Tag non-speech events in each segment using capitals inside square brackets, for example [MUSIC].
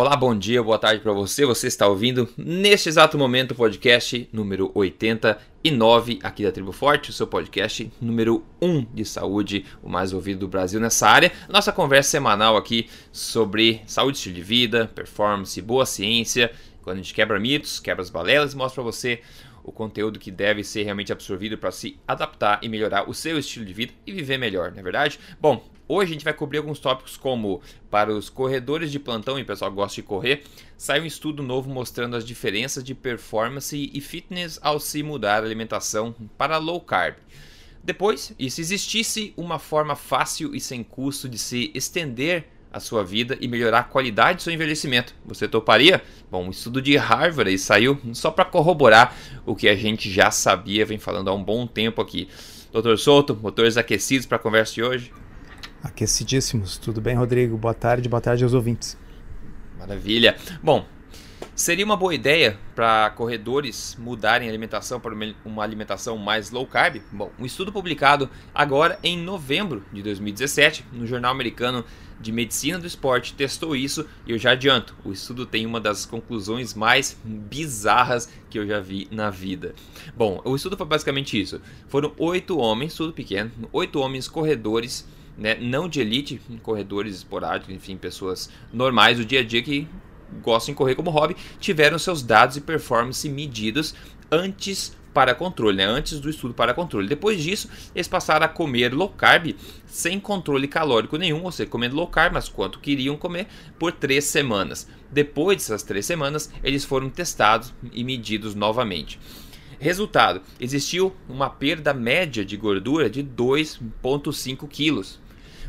Olá, bom dia, boa tarde para você. Você está ouvindo neste exato momento o podcast número 89 aqui da Tribo Forte, o seu podcast número 1 de saúde, o mais ouvido do Brasil nessa área. Nossa conversa semanal aqui sobre saúde, estilo de vida, performance, boa ciência, quando a gente quebra mitos, quebra as balelas e mostra para você o conteúdo que deve ser realmente absorvido para se adaptar e melhorar o seu estilo de vida e viver melhor, não é verdade? Bom, Hoje a gente vai cobrir alguns tópicos como para os corredores de plantão e o pessoal gosta de correr, sai um estudo novo mostrando as diferenças de performance e fitness ao se mudar a alimentação para low carb. Depois, e se existisse uma forma fácil e sem custo de se estender a sua vida e melhorar a qualidade do seu envelhecimento. Você toparia? Bom, um estudo de Harvard saiu só para corroborar o que a gente já sabia, vem falando há um bom tempo aqui. Doutor Souto, motores aquecidos para a conversa de hoje? Aquecidíssimos. Tudo bem, Rodrigo? Boa tarde, boa tarde aos ouvintes. Maravilha. Bom, seria uma boa ideia para corredores mudarem a alimentação para uma alimentação mais low carb? Bom, um estudo publicado agora em novembro de 2017 no Jornal Americano de Medicina do Esporte testou isso e eu já adianto, o estudo tem uma das conclusões mais bizarras que eu já vi na vida. Bom, o estudo foi basicamente isso. Foram oito homens, estudo pequeno, oito homens corredores né, não de elite, corredores esporádicos, enfim, pessoas normais do dia a dia que gostam de correr como hobby, tiveram seus dados e performance medidos antes para controle, né? antes do estudo para controle. Depois disso, eles passaram a comer low carb sem controle calórico nenhum, ou seja, comendo low carb, mas quanto queriam comer, por três semanas. Depois dessas três semanas, eles foram testados e medidos novamente. Resultado: existiu uma perda média de gordura de 2,5 quilos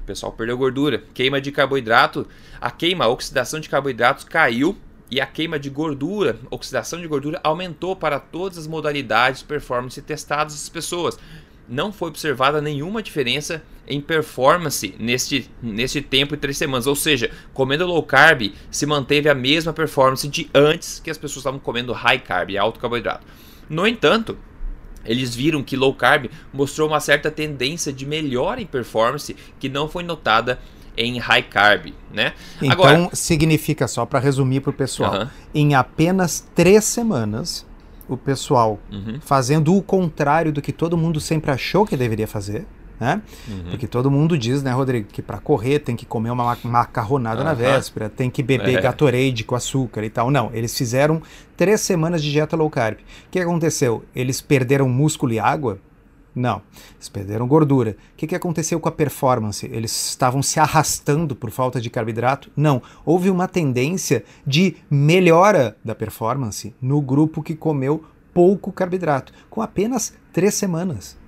o pessoal perdeu gordura. Queima de carboidrato, a queima, a oxidação de carboidratos caiu e a queima de gordura, oxidação de gordura aumentou para todas as modalidades de performance testadas das pessoas. Não foi observada nenhuma diferença em performance neste, neste tempo de três semanas. Ou seja, comendo low carb se manteve a mesma performance de antes que as pessoas estavam comendo high carb, alto carboidrato. No entanto, eles viram que low carb mostrou uma certa tendência de melhora em performance que não foi notada em high carb, né? Então Agora, significa só para resumir para o pessoal, uh -huh. em apenas três semanas o pessoal uhum. fazendo o contrário do que todo mundo sempre achou que deveria fazer, né? Uhum. Porque todo mundo diz, né, Rodrigo, que para correr tem que comer uma macarronada uhum. na véspera, tem que beber é. Gatorade com açúcar e tal. Não, eles fizeram três semanas de dieta low carb. O que aconteceu? Eles perderam músculo e água? Não, eles perderam gordura. O que, que aconteceu com a performance? Eles estavam se arrastando por falta de carboidrato? Não, houve uma tendência de melhora da performance no grupo que comeu pouco carboidrato, com apenas três semanas.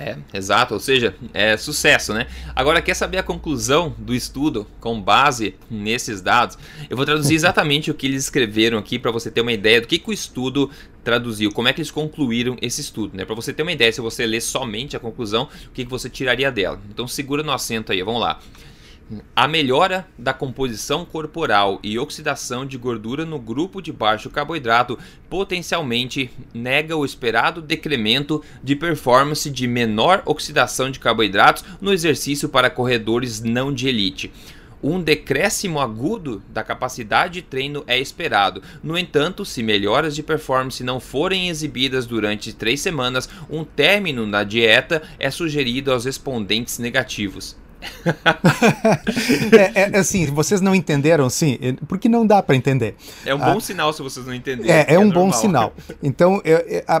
É, exato, ou seja, é sucesso, né? Agora, quer saber a conclusão do estudo com base nesses dados? Eu vou traduzir [LAUGHS] exatamente o que eles escreveram aqui para você ter uma ideia do que, que o estudo traduziu, como é que eles concluíram esse estudo, né? Para você ter uma ideia, se você ler somente a conclusão, o que, que você tiraria dela. Então, segura no assento aí, vamos lá. A melhora da composição corporal e oxidação de gordura no grupo de baixo carboidrato potencialmente nega o esperado decremento de performance de menor oxidação de carboidratos no exercício para corredores não de elite. Um decréscimo agudo da capacidade de treino é esperado. No entanto, se melhoras de performance não forem exibidas durante três semanas, um término na dieta é sugerido aos respondentes negativos. [LAUGHS] é, é, assim, vocês não entenderam, sim, porque não dá para entender. É um bom ah, sinal se vocês não entenderem. É, é, é um normal. bom sinal. Então,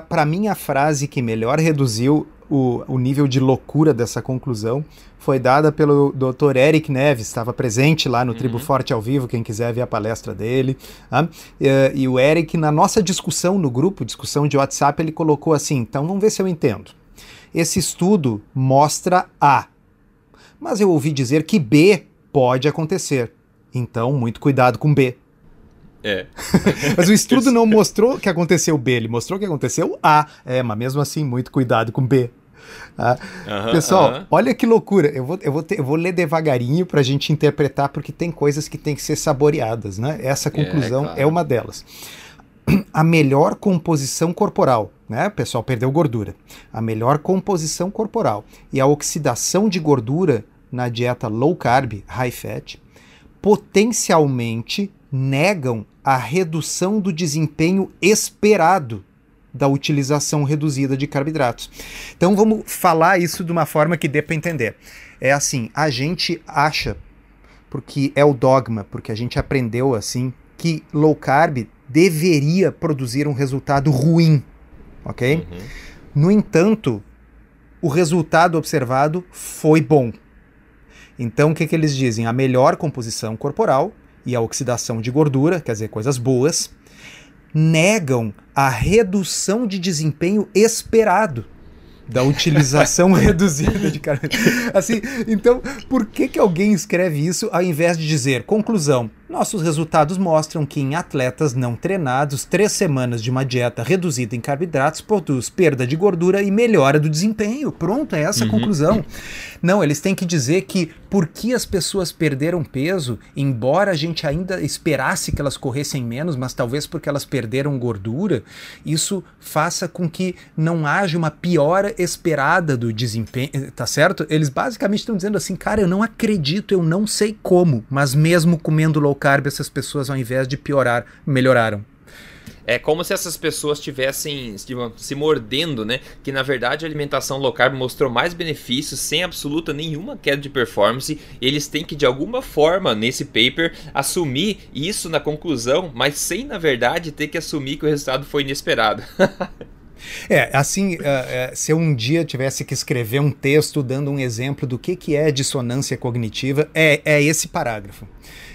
para mim, a frase que melhor reduziu o, o nível de loucura dessa conclusão foi dada pelo Dr. Eric Neves, estava presente lá no uhum. Tribo Forte ao vivo, quem quiser ver a palestra dele. Tá? E, e o Eric, na nossa discussão no grupo, discussão de WhatsApp, ele colocou assim: então vamos ver se eu entendo. Esse estudo mostra A mas eu ouvi dizer que B pode acontecer. Então, muito cuidado com B. É. [LAUGHS] mas o estudo não mostrou que aconteceu B, ele mostrou que aconteceu A. É, mas mesmo assim, muito cuidado com B. Ah, Pessoal, olha que loucura. Eu vou, eu, vou ter, eu vou ler devagarinho para a gente interpretar, porque tem coisas que tem que ser saboreadas. Né? Essa conclusão é, claro. é uma delas. A melhor composição corporal né? O pessoal perdeu gordura. A melhor composição corporal e a oxidação de gordura na dieta low carb, high fat, potencialmente negam a redução do desempenho esperado da utilização reduzida de carboidratos. Então vamos falar isso de uma forma que dê para entender. É assim, a gente acha, porque é o dogma, porque a gente aprendeu assim, que low carb deveria produzir um resultado ruim, ok? Uhum. No entanto, o resultado observado foi bom. Então, o que, que eles dizem? A melhor composição corporal e a oxidação de gordura, quer dizer, coisas boas, negam a redução de desempenho esperado da utilização [LAUGHS] reduzida de carboidrato. Assim, então, por que, que alguém escreve isso ao invés de dizer, conclusão, nossos resultados mostram que em atletas não treinados, três semanas de uma dieta reduzida em carboidratos produz perda de gordura e melhora do desempenho. Pronto, é essa a uhum. conclusão. Não, eles têm que dizer que porque as pessoas perderam peso, embora a gente ainda esperasse que elas corressem menos, mas talvez porque elas perderam gordura, isso faça com que não haja uma piora esperada do desempenho, tá certo? Eles basicamente estão dizendo assim, cara, eu não acredito, eu não sei como, mas mesmo comendo low carb, essas pessoas, ao invés de piorar, melhoraram. É como se essas pessoas tivessem se mordendo, né? Que na verdade a alimentação low carb mostrou mais benefícios sem absoluta nenhuma queda de performance. Eles têm que de alguma forma nesse paper assumir isso na conclusão, mas sem na verdade ter que assumir que o resultado foi inesperado. [LAUGHS] É, assim, uh, uh, se eu um dia tivesse que escrever um texto dando um exemplo do que, que é dissonância cognitiva, é, é esse parágrafo.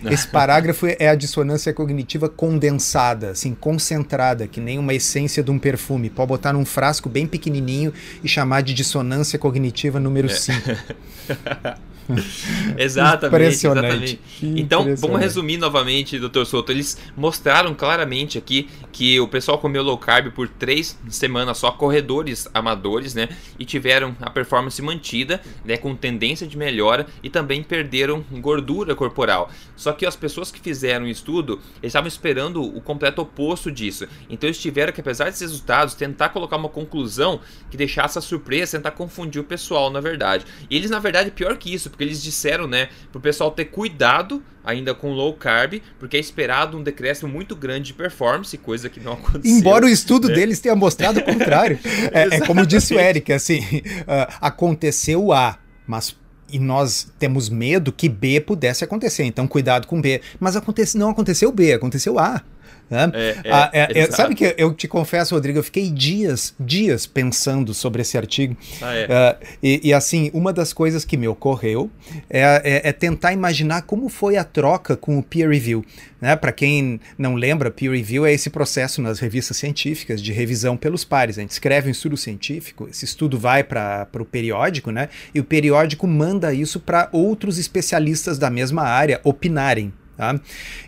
Esse [LAUGHS] parágrafo é a dissonância cognitiva condensada, assim, concentrada, que nem uma essência de um perfume. Pode botar num frasco bem pequenininho e chamar de dissonância cognitiva número 5. É. [LAUGHS] [LAUGHS] exatamente, exatamente. Então, vamos resumir novamente, Dr. Souto. Eles mostraram claramente aqui que o pessoal comeu low carb por três semanas só, corredores amadores, né? E tiveram a performance mantida, né? Com tendência de melhora e também perderam gordura corporal. Só que as pessoas que fizeram o estudo, eles estavam esperando o completo oposto disso. Então, eles tiveram que, apesar desses resultados, tentar colocar uma conclusão que deixasse a surpresa, tentar confundir o pessoal, na verdade. E eles, na verdade, pior que isso, porque eles disseram, né, pro pessoal ter cuidado ainda com low carb, porque é esperado um decréscimo muito grande de performance, coisa que não [LAUGHS] aconteceu. Embora o estudo né? deles tenha mostrado o contrário. [LAUGHS] é, é, como disse o Eric, assim, uh, aconteceu A, mas e nós temos medo que B pudesse acontecer, então cuidado com B. Mas acontece, não aconteceu B, aconteceu A. Né? É, é, ah, é, sabe que eu te confesso, Rodrigo, eu fiquei dias, dias pensando sobre esse artigo. Ah, uh, e, e, assim, uma das coisas que me ocorreu é, é, é, tentar imaginar como foi a troca com o peer review. Né? Para quem não lembra, peer review é esse processo nas revistas científicas de revisão pelos pares. A gente escreve um estudo científico, esse estudo vai para o periódico, né? e o periódico manda isso para outros especialistas da mesma área opinarem. Tá?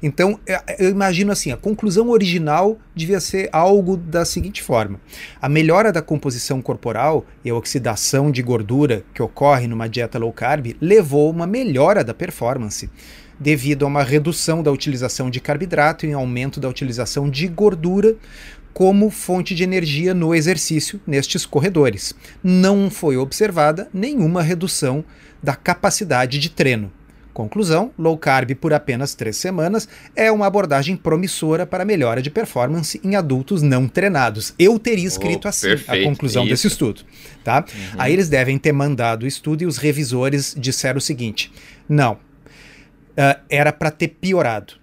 Então, é, eu imagino assim: a conclusão original devia ser algo da seguinte forma: a melhora da composição corporal e a oxidação de gordura que ocorre numa dieta low carb levou a uma melhora da performance, devido a uma redução da utilização de carboidrato e um aumento da utilização de gordura como fonte de energia no exercício nestes corredores. Não foi observada nenhuma redução da capacidade de treino. Conclusão: low carb por apenas três semanas é uma abordagem promissora para melhora de performance em adultos não treinados. Eu teria escrito oh, assim perfeito, a conclusão isso. desse estudo. Tá? Uhum. Aí eles devem ter mandado o estudo e os revisores disseram o seguinte: não, uh, era para ter piorado.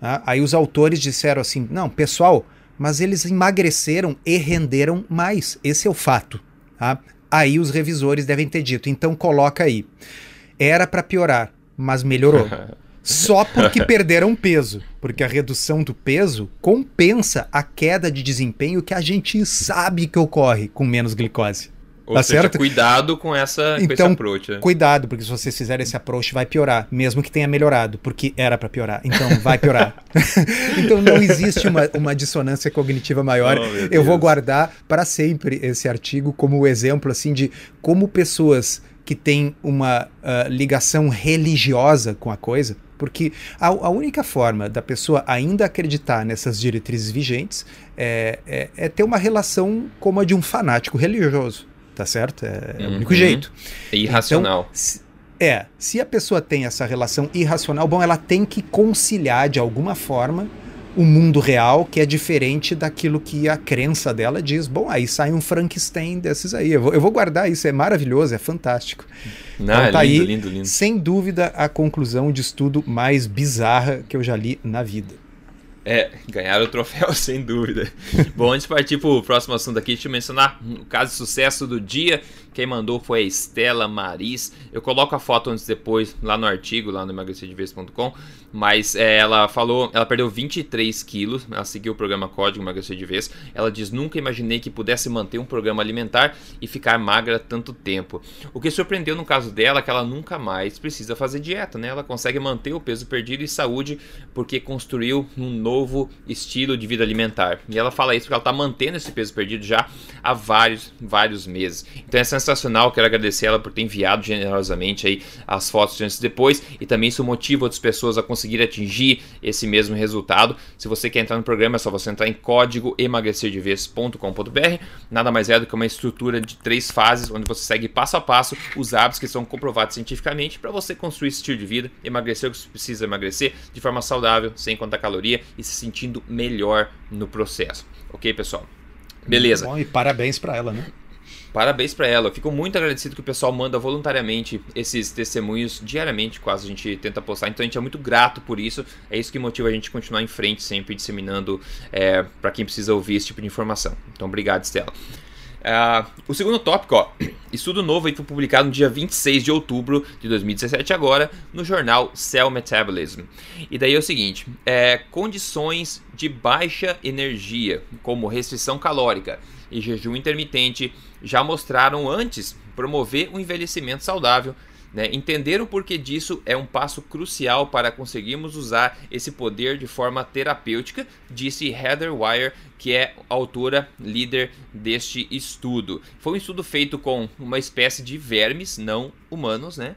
Tá? Aí os autores disseram assim: não, pessoal, mas eles emagreceram e renderam mais. Esse é o fato. Tá? Aí os revisores devem ter dito: então coloca aí. Era para piorar mas melhorou. [LAUGHS] Só porque perderam peso, porque a redução do peso compensa a queda de desempenho que a gente sabe que ocorre com menos glicose. Ou tá seja, certo? cuidado com, essa, então, com esse approach. Né? Cuidado, porque se vocês fizerem esse approach vai piorar, mesmo que tenha melhorado, porque era para piorar. Então vai piorar. [LAUGHS] então não existe uma, uma dissonância cognitiva maior. Oh, Eu vou guardar para sempre esse artigo como exemplo assim de como pessoas que tem uma uh, ligação religiosa com a coisa, porque a, a, única forma da pessoa ainda acreditar nessas diretrizes vigentes é, é, é, ter uma relação como a de um fanático religioso, tá certo? É, é o único uhum. jeito. É irracional. Então, É, se a pessoa tem essa relação irracional, bom, ela tem que conciliar de alguma forma o mundo real, que é diferente daquilo que a crença dela diz. Bom, aí sai um Frankenstein desses aí. Eu vou, eu vou guardar isso, é maravilhoso, é fantástico. Não, então, é tá lindo, aí, lindo, lindo. sem dúvida, a conclusão de estudo mais bizarra que eu já li na vida. É, ganharam o troféu, [LAUGHS] sem dúvida. Bom, antes de partir para o próximo assunto aqui, deixa eu mencionar o caso de sucesso do dia. Quem mandou foi a Estela Maris. Eu coloco a foto antes depois lá no artigo, lá no emagrecerdeves.com. Mas é, ela falou, ela perdeu 23 quilos. Ela seguiu o programa Código Emagrecer de Vez. Ela diz: Nunca imaginei que pudesse manter um programa alimentar e ficar magra tanto tempo. O que surpreendeu no caso dela é que ela nunca mais precisa fazer dieta, né? Ela consegue manter o peso perdido e saúde porque construiu um novo estilo de vida alimentar. E ela fala isso porque ela está mantendo esse peso perdido já há vários, vários meses. Então essa sensacional, quero agradecer ela por ter enviado generosamente aí as fotos antes e depois e também isso motiva outras pessoas a conseguir atingir esse mesmo resultado. Se você quer entrar no programa, é só você entrar em código emagrecerdevez.com.br. Nada mais é do que uma estrutura de três fases, onde você segue passo a passo os hábitos que são comprovados cientificamente para você construir esse estilo de vida, emagrecer o que você precisa emagrecer de forma saudável, sem contar caloria e se sentindo melhor no processo. Ok, pessoal? Beleza. Bom, e parabéns para ela, né? Parabéns para ela. Eu fico muito agradecido que o pessoal manda voluntariamente esses testemunhos diariamente, quase a gente tenta postar. Então a gente é muito grato por isso. É isso que motiva a gente continuar em frente, sempre disseminando é, para quem precisa ouvir esse tipo de informação. Então obrigado, Stella. Uh, o segundo tópico, ó, [CLEARS THROAT] estudo novo aí foi publicado no dia 26 de outubro de 2017 agora no jornal Cell Metabolism. E daí é o seguinte, é, condições de baixa energia, como restrição calórica e jejum intermitente, já mostraram antes promover um envelhecimento saudável. Né? Entender o porquê disso é um passo crucial para conseguirmos usar esse poder de forma terapêutica, disse Heather Wire, que é autora líder deste estudo. Foi um estudo feito com uma espécie de vermes não humanos, né?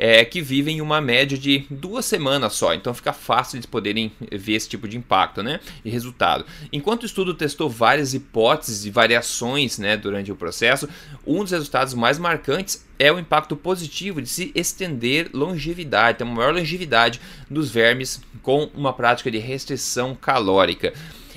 É, que vivem uma média de duas semanas só, então fica fácil de poderem ver esse tipo de impacto, né? E resultado. Enquanto o estudo testou várias hipóteses e variações, né, durante o processo, um dos resultados mais marcantes é o impacto positivo de se estender longevidade, ter uma maior longevidade dos vermes com uma prática de restrição calórica.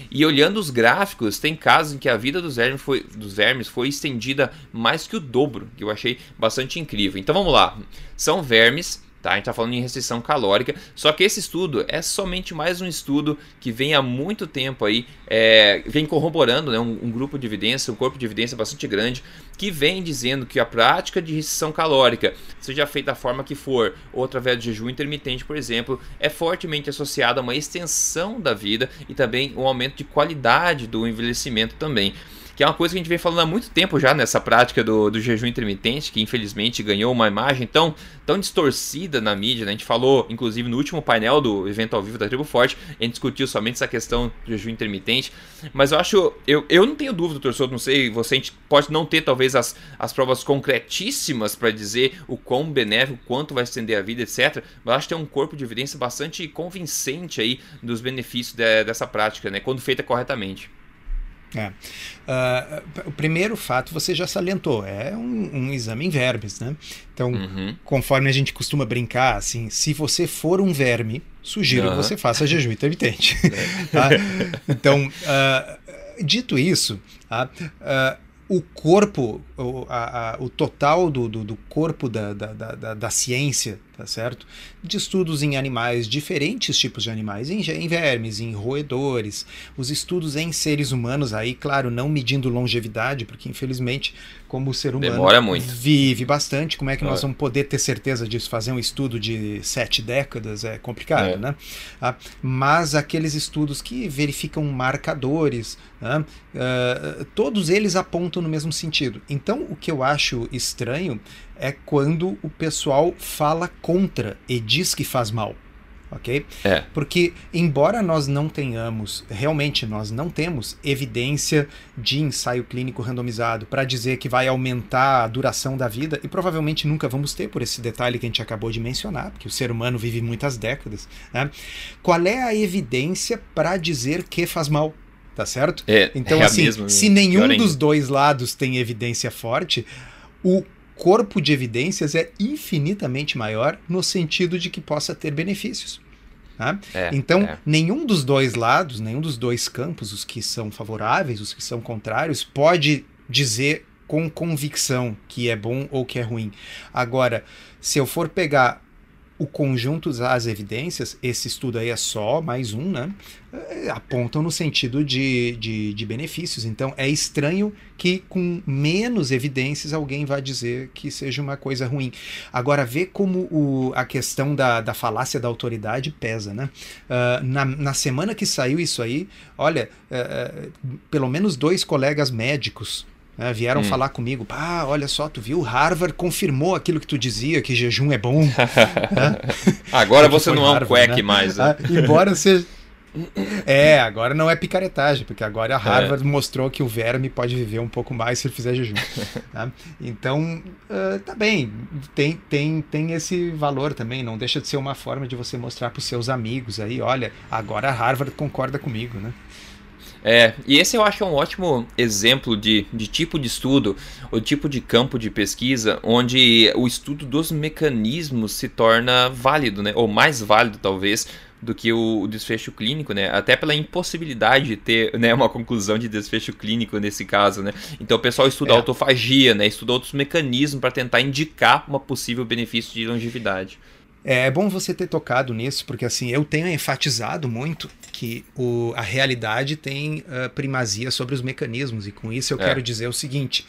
E olhando os gráficos, tem casos em que a vida dos vermes foi, dos vermes foi estendida mais que o dobro, que eu achei bastante incrível. Então vamos lá. São vermes Tá? A gente está falando em restrição calórica, só que esse estudo é somente mais um estudo que vem há muito tempo aí, é, vem corroborando né, um, um, grupo de evidência, um corpo de evidência bastante grande, que vem dizendo que a prática de restrição calórica, seja feita da forma que for, ou através de jejum intermitente, por exemplo, é fortemente associada a uma extensão da vida e também um aumento de qualidade do envelhecimento também que é uma coisa que a gente vem falando há muito tempo já nessa prática do, do jejum intermitente, que infelizmente ganhou uma imagem tão, tão distorcida na mídia. Né? A gente falou, inclusive, no último painel do evento ao vivo da Tribo Forte, a gente discutiu somente essa questão do jejum intermitente. Mas eu acho, eu, eu não tenho dúvida, torcedor, não sei, você a gente pode não ter talvez as, as provas concretíssimas para dizer o quão benéfico, quanto vai estender a vida, etc. Mas acho que tem um corpo de evidência bastante convincente aí dos benefícios de, dessa prática, né? quando feita corretamente. É. Uh, o primeiro fato você já salientou, é um, um exame em vermes, né? Então, uhum. conforme a gente costuma brincar, assim, se você for um verme, sugiro uhum. que você faça jejum intermitente. [LAUGHS] Tá? Então, uh, dito isso, tá? uh, o corpo, o, a, a, o total do, do, do corpo da, da, da, da, ciência, tá certo? De estudos em animais, diferentes tipos de animais, em, em, vermes, em roedores, os estudos em seres humanos, aí, claro, não medindo longevidade, porque infelizmente, como o ser humano vive bastante, como é que nós vamos poder ter certeza disso? Fazer um estudo de sete décadas é complicado, é. né? Ah, mas aqueles estudos que verificam marcadores, né? uh, todos eles apontam no mesmo sentido. Então, o que eu acho estranho é quando o pessoal fala contra e diz que faz mal. Ok? É. Porque, embora nós não tenhamos, realmente nós não temos evidência de ensaio clínico randomizado para dizer que vai aumentar a duração da vida, e provavelmente nunca vamos ter por esse detalhe que a gente acabou de mencionar, porque o ser humano vive muitas décadas. Né? Qual é a evidência para dizer que faz mal? Tá certo? É, então, é assim, mesma, se nenhum dos dois lados tem evidência forte, o corpo de evidências é infinitamente maior no sentido de que possa ter benefícios. Tá? É, então, é. nenhum dos dois lados, nenhum dos dois campos, os que são favoráveis, os que são contrários, pode dizer com convicção que é bom ou que é ruim. Agora, se eu for pegar o conjunto das evidências, esse estudo aí é só mais um, né? É, apontam no sentido de, de, de, benefícios. Então é estranho que com menos evidências alguém vá dizer que seja uma coisa ruim. Agora, vê como o, a questão da, da falácia da autoridade pesa, né? Uh, na, na semana que saiu isso aí, olha, uh, pelo menos dois colegas médicos né, vieram hum. falar comigo, ah, olha só, tu viu, Harvard confirmou aquilo que tu dizia, que jejum é bom. [LAUGHS] né? Agora você não Harvard, é um quack né? mais. Né? Ah, embora [LAUGHS] seja... É, agora não é picaretagem, porque agora a é. Harvard é. mostrou que o verme pode viver um pouco mais se ele fizer jejum. Tá? [LAUGHS] Então, uh, tá bem, tem, tem, tem esse valor também, não deixa de ser uma forma de você mostrar para os seus amigos aí, olha, agora a Harvard concorda comigo, né? É, e esse eu acho um ótimo exemplo de, de tipo de estudo, ou tipo de campo de pesquisa, onde o estudo dos mecanismos se torna válido, né? Ou mais válido, talvez, do que o, o desfecho clínico, né? Até pela impossibilidade de ter né, uma conclusão de desfecho clínico nesse caso, né? Então o pessoal estuda é. autofagia, né? Estuda outros mecanismos para tentar indicar uma possível benefício de longevidade. É, é bom você ter tocado nisso, porque assim, eu tenho enfatizado muito que o, a realidade tem uh, primazia sobre os mecanismos, e com isso eu é. quero dizer o seguinte: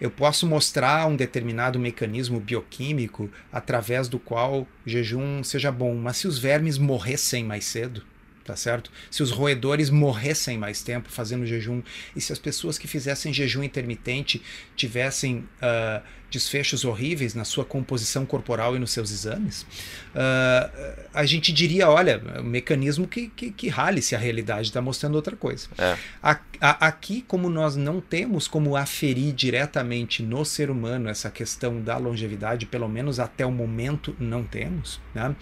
eu posso mostrar um determinado mecanismo bioquímico através do qual o jejum seja bom, mas se os vermes morressem mais cedo, tá certo? Se os roedores morressem mais tempo fazendo jejum e se as pessoas que fizessem jejum intermitente tivessem uh, desfechos horríveis na sua composição corporal e nos seus exames, uh, a gente diria, olha, é um mecanismo que, que, que rale se a realidade está mostrando outra coisa. É. A, a, aqui, como nós não temos como aferir diretamente no ser humano essa questão da longevidade, pelo menos até o momento não temos, né?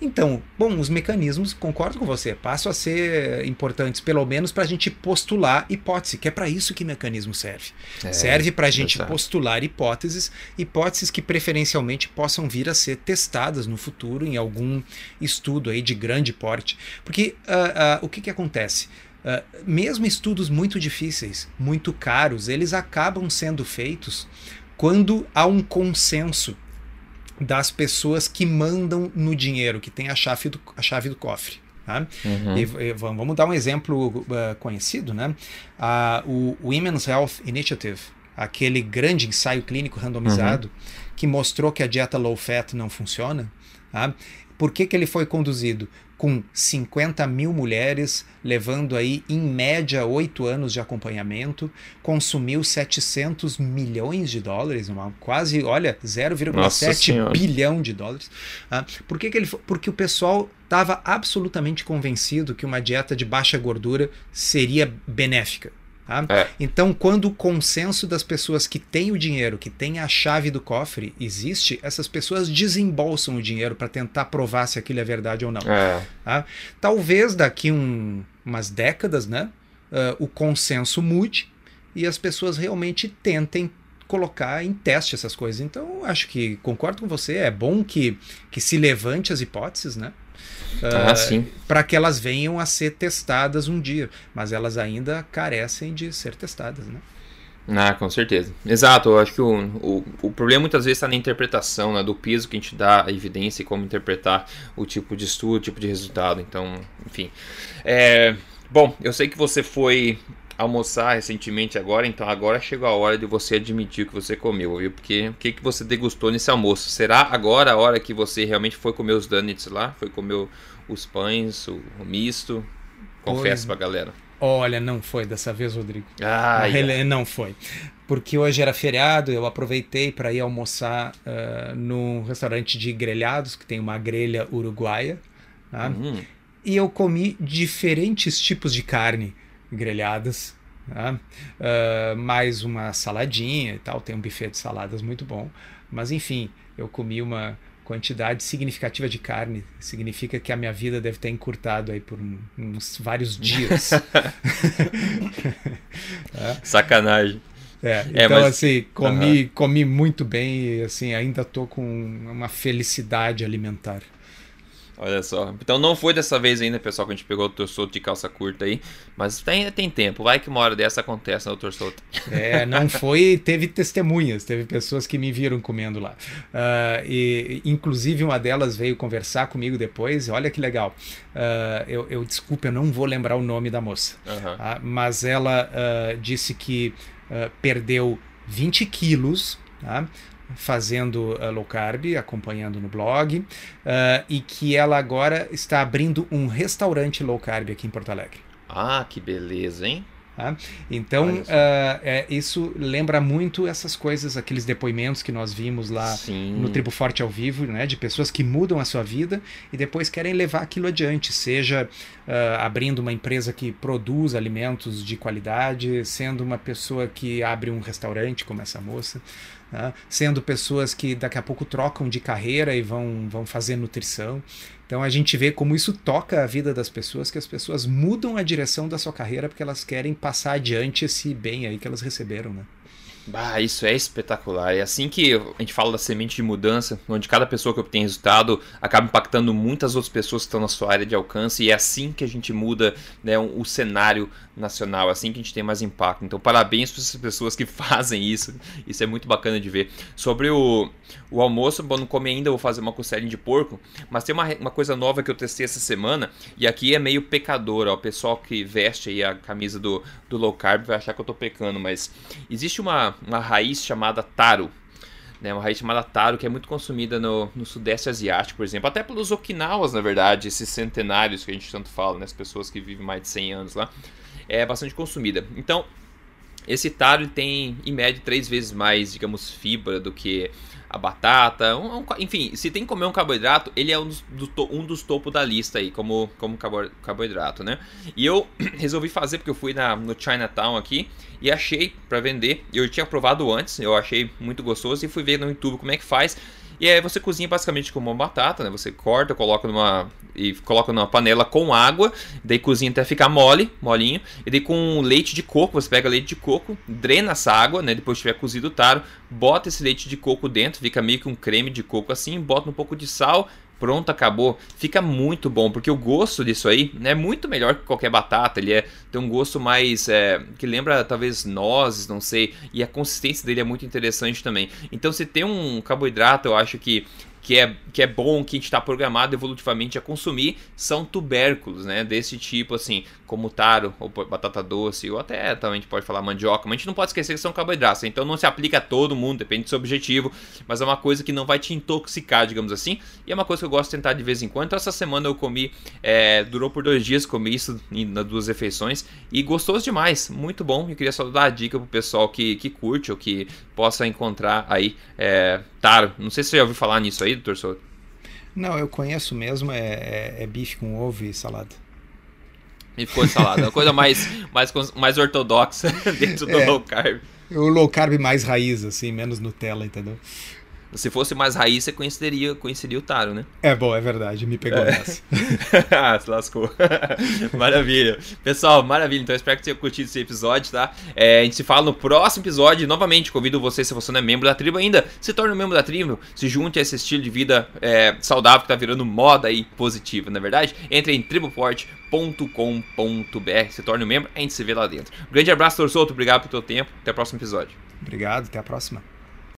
Então, bom, os mecanismos, concordo com você, passam a ser importantes, pelo menos para a gente postular hipótese, que é para isso que mecanismo serve. É, serve para a gente postular hipóteses, hipóteses que preferencialmente possam vir a ser testadas no futuro em algum estudo aí de grande porte. Porque uh, uh, o que, que acontece? Uh, mesmo estudos muito difíceis, muito caros, eles acabam sendo feitos quando há um consenso das pessoas que mandam no dinheiro, que tem a chave do, a chave do cofre. Tá? Uhum. E, e, vamos dar um exemplo uh, conhecido, né? Uh, o Women's Health Initiative, aquele grande ensaio clínico randomizado uhum. que mostrou que a dieta low fat não funciona. Tá? Por que, que ele foi conduzido? com 50 mil mulheres, levando aí em média oito anos de acompanhamento, consumiu 700 milhões de dólares, uma, quase, olha, 0,7 bilhão de dólares. Ah, por que, que ele Porque o pessoal estava absolutamente convencido que uma dieta de baixa gordura seria benéfica. Tá? É. Então, quando o consenso das pessoas que têm o dinheiro, que têm a chave do cofre, existe, essas pessoas desembolsam o dinheiro para tentar provar se aquilo é verdade ou não. É. Tá? Talvez daqui um, umas décadas, né, uh, o consenso mude e as pessoas realmente tentem colocar em teste essas coisas. Então, acho que concordo com você, é bom que, que se levante as hipóteses, né? Ah, uh, para que elas venham a ser testadas um dia, mas elas ainda carecem de ser testadas, né? Ah, com certeza. Exato, eu acho que o, o, o problema muitas vezes está na interpretação, né, do peso que a gente dá à evidência e como interpretar o tipo de estudo, o tipo de resultado. Então, enfim. É, bom, eu sei que você foi almoçar recentemente agora, então agora chegou a hora de você admitir o que você comeu, viu? Porque o que, que você degustou nesse almoço? Será agora a hora que você realmente foi comer os donuts lá? Foi comer os pães, o, o misto? Confesso pois, pra galera. Olha, não foi dessa vez, Rodrigo. Ah, yeah. Não foi. Porque hoje era feriado, eu aproveitei para ir almoçar uh, num restaurante de grelhados, que tem uma grelha uruguaia. Tá? Uhum. E eu comi diferentes tipos de carne grelhadas, né? uh, mais uma saladinha e tal. Tem um buffet de saladas muito bom. Mas enfim, eu comi uma quantidade significativa de carne. Significa que a minha vida deve ter encurtado aí por uns vários dias. [LAUGHS] Sacanagem. É, é então, mas... assim, comi, uhum. comi muito bem e assim, ainda tô com uma felicidade alimentar. Olha só. Então não foi dessa vez ainda, pessoal, que a gente pegou o torçoto de calça curta aí. Mas ainda tem tempo. Vai que uma hora dessa acontece no torçoto. É, não foi. Teve testemunhas, teve pessoas que me viram comendo lá. Uh, e inclusive uma delas veio conversar comigo depois. Olha que legal. Uh, eu, eu desculpe, eu não vou lembrar o nome da moça. Uhum. Uh, mas ela disse que perdeu 20 quilos. Tá? Fazendo uh, low carb, acompanhando no blog, uh, e que ela agora está abrindo um restaurante low carb aqui em Porto Alegre. Ah, que beleza, hein? Tá? Então, uh, é, isso lembra muito essas coisas, aqueles depoimentos que nós vimos lá Sim. no Tribo Forte ao vivo, né, de pessoas que mudam a sua vida e depois querem levar aquilo adiante, seja uh, abrindo uma empresa que produz alimentos de qualidade, sendo uma pessoa que abre um restaurante, como essa moça. Né? sendo pessoas que daqui a pouco trocam de carreira e vão, vão fazer nutrição. Então a gente vê como isso toca a vida das pessoas, que as pessoas mudam a direção da sua carreira porque elas querem passar adiante esse bem aí que elas receberam, né? Bah, isso é espetacular. É assim que a gente fala da semente de mudança, onde cada pessoa que obtém resultado acaba impactando muitas outras pessoas que estão na sua área de alcance, e é assim que a gente muda né, o cenário nacional, assim que a gente tem mais impacto. Então, parabéns para essas pessoas que [LAUGHS] fazem isso, isso é muito bacana de ver. Sobre o, o almoço, bom, não comi ainda, vou fazer uma costelinha de porco, mas tem uma, uma coisa nova que eu testei essa semana, e aqui é meio pecador, ó, o pessoal que veste aí a camisa do, do low carb vai achar que eu tô pecando, mas existe uma uma, raiz chamada taro. Né, uma raiz chamada taro que é muito consumida no, no sudeste asiático, por exemplo, até pelos okinawas, na verdade, esses centenários que a gente tanto fala, né, as pessoas que vivem mais de 100 anos lá, é bastante consumida. Então, esse taro tem, em média, três vezes mais, digamos, fibra do que a batata, um, um, enfim, se tem que comer um carboidrato, ele é um dos, do, um dos topos da lista aí, como, como carboidrato, né? E eu [CLEARS THROAT] resolvi fazer porque eu fui na, no Chinatown aqui e achei para vender. Eu tinha provado antes, eu achei muito gostoso e fui ver no YouTube como é que faz. E aí você cozinha basicamente como uma batata, né? Você corta, coloca numa e coloca numa panela com água, daí cozinha até ficar mole, molinho, e daí com leite de coco, você pega leite de coco, drena essa água, né? Depois tiver cozido o taro, bota esse leite de coco dentro, fica meio que um creme de coco assim, bota um pouco de sal, pronto, acabou. Fica muito bom, porque o gosto disso aí né, é muito melhor que qualquer batata. Ele é, tem um gosto mais. É, que lembra talvez nozes, não sei. E a consistência dele é muito interessante também. Então, se tem um carboidrato, eu acho que que é, que é bom, que a gente está programado evolutivamente a consumir, são tubérculos, né? Desse tipo, assim, como taro, ou batata doce, ou até também a gente pode falar mandioca, mas a gente não pode esquecer que são carboidratos, então não se aplica a todo mundo, depende do seu objetivo, mas é uma coisa que não vai te intoxicar, digamos assim, e é uma coisa que eu gosto de tentar de vez em quando. Então, essa semana eu comi, é, durou por dois dias, comi isso nas duas refeições, e gostoso demais, muito bom. Eu queria só dar a dica pro pessoal que, que curte ou que possa encontrar aí é, taro. Não sei se você já ouviu falar nisso aí, doutor Souto? Não, eu conheço mesmo, é, é, é bife com ovo e salada. E ficou salada, uma coisa mais, mais, mais ortodoxa [LAUGHS] dentro do é, low carb. O low carb mais raiz, assim, menos Nutella, entendeu? Se fosse mais raiz, você conheceria, conheceria o Taro, né? É bom, é verdade, me pegou é. nessa. [LAUGHS] ah, se lascou. [LAUGHS] maravilha. Pessoal, maravilha. Então, espero que tenha curtido esse episódio, tá? É, a gente se fala no próximo episódio. Novamente, convido você, se você não é membro da tribo ainda, se torne um membro da tribo, se junte a esse estilo de vida é, saudável que tá virando moda aí positiva, na é verdade? Entre em triboforte.com.br, se torne um membro, a gente se vê lá dentro. Um grande abraço, Torçoto. Obrigado pelo teu tempo. Até o próximo episódio. Obrigado, até a próxima.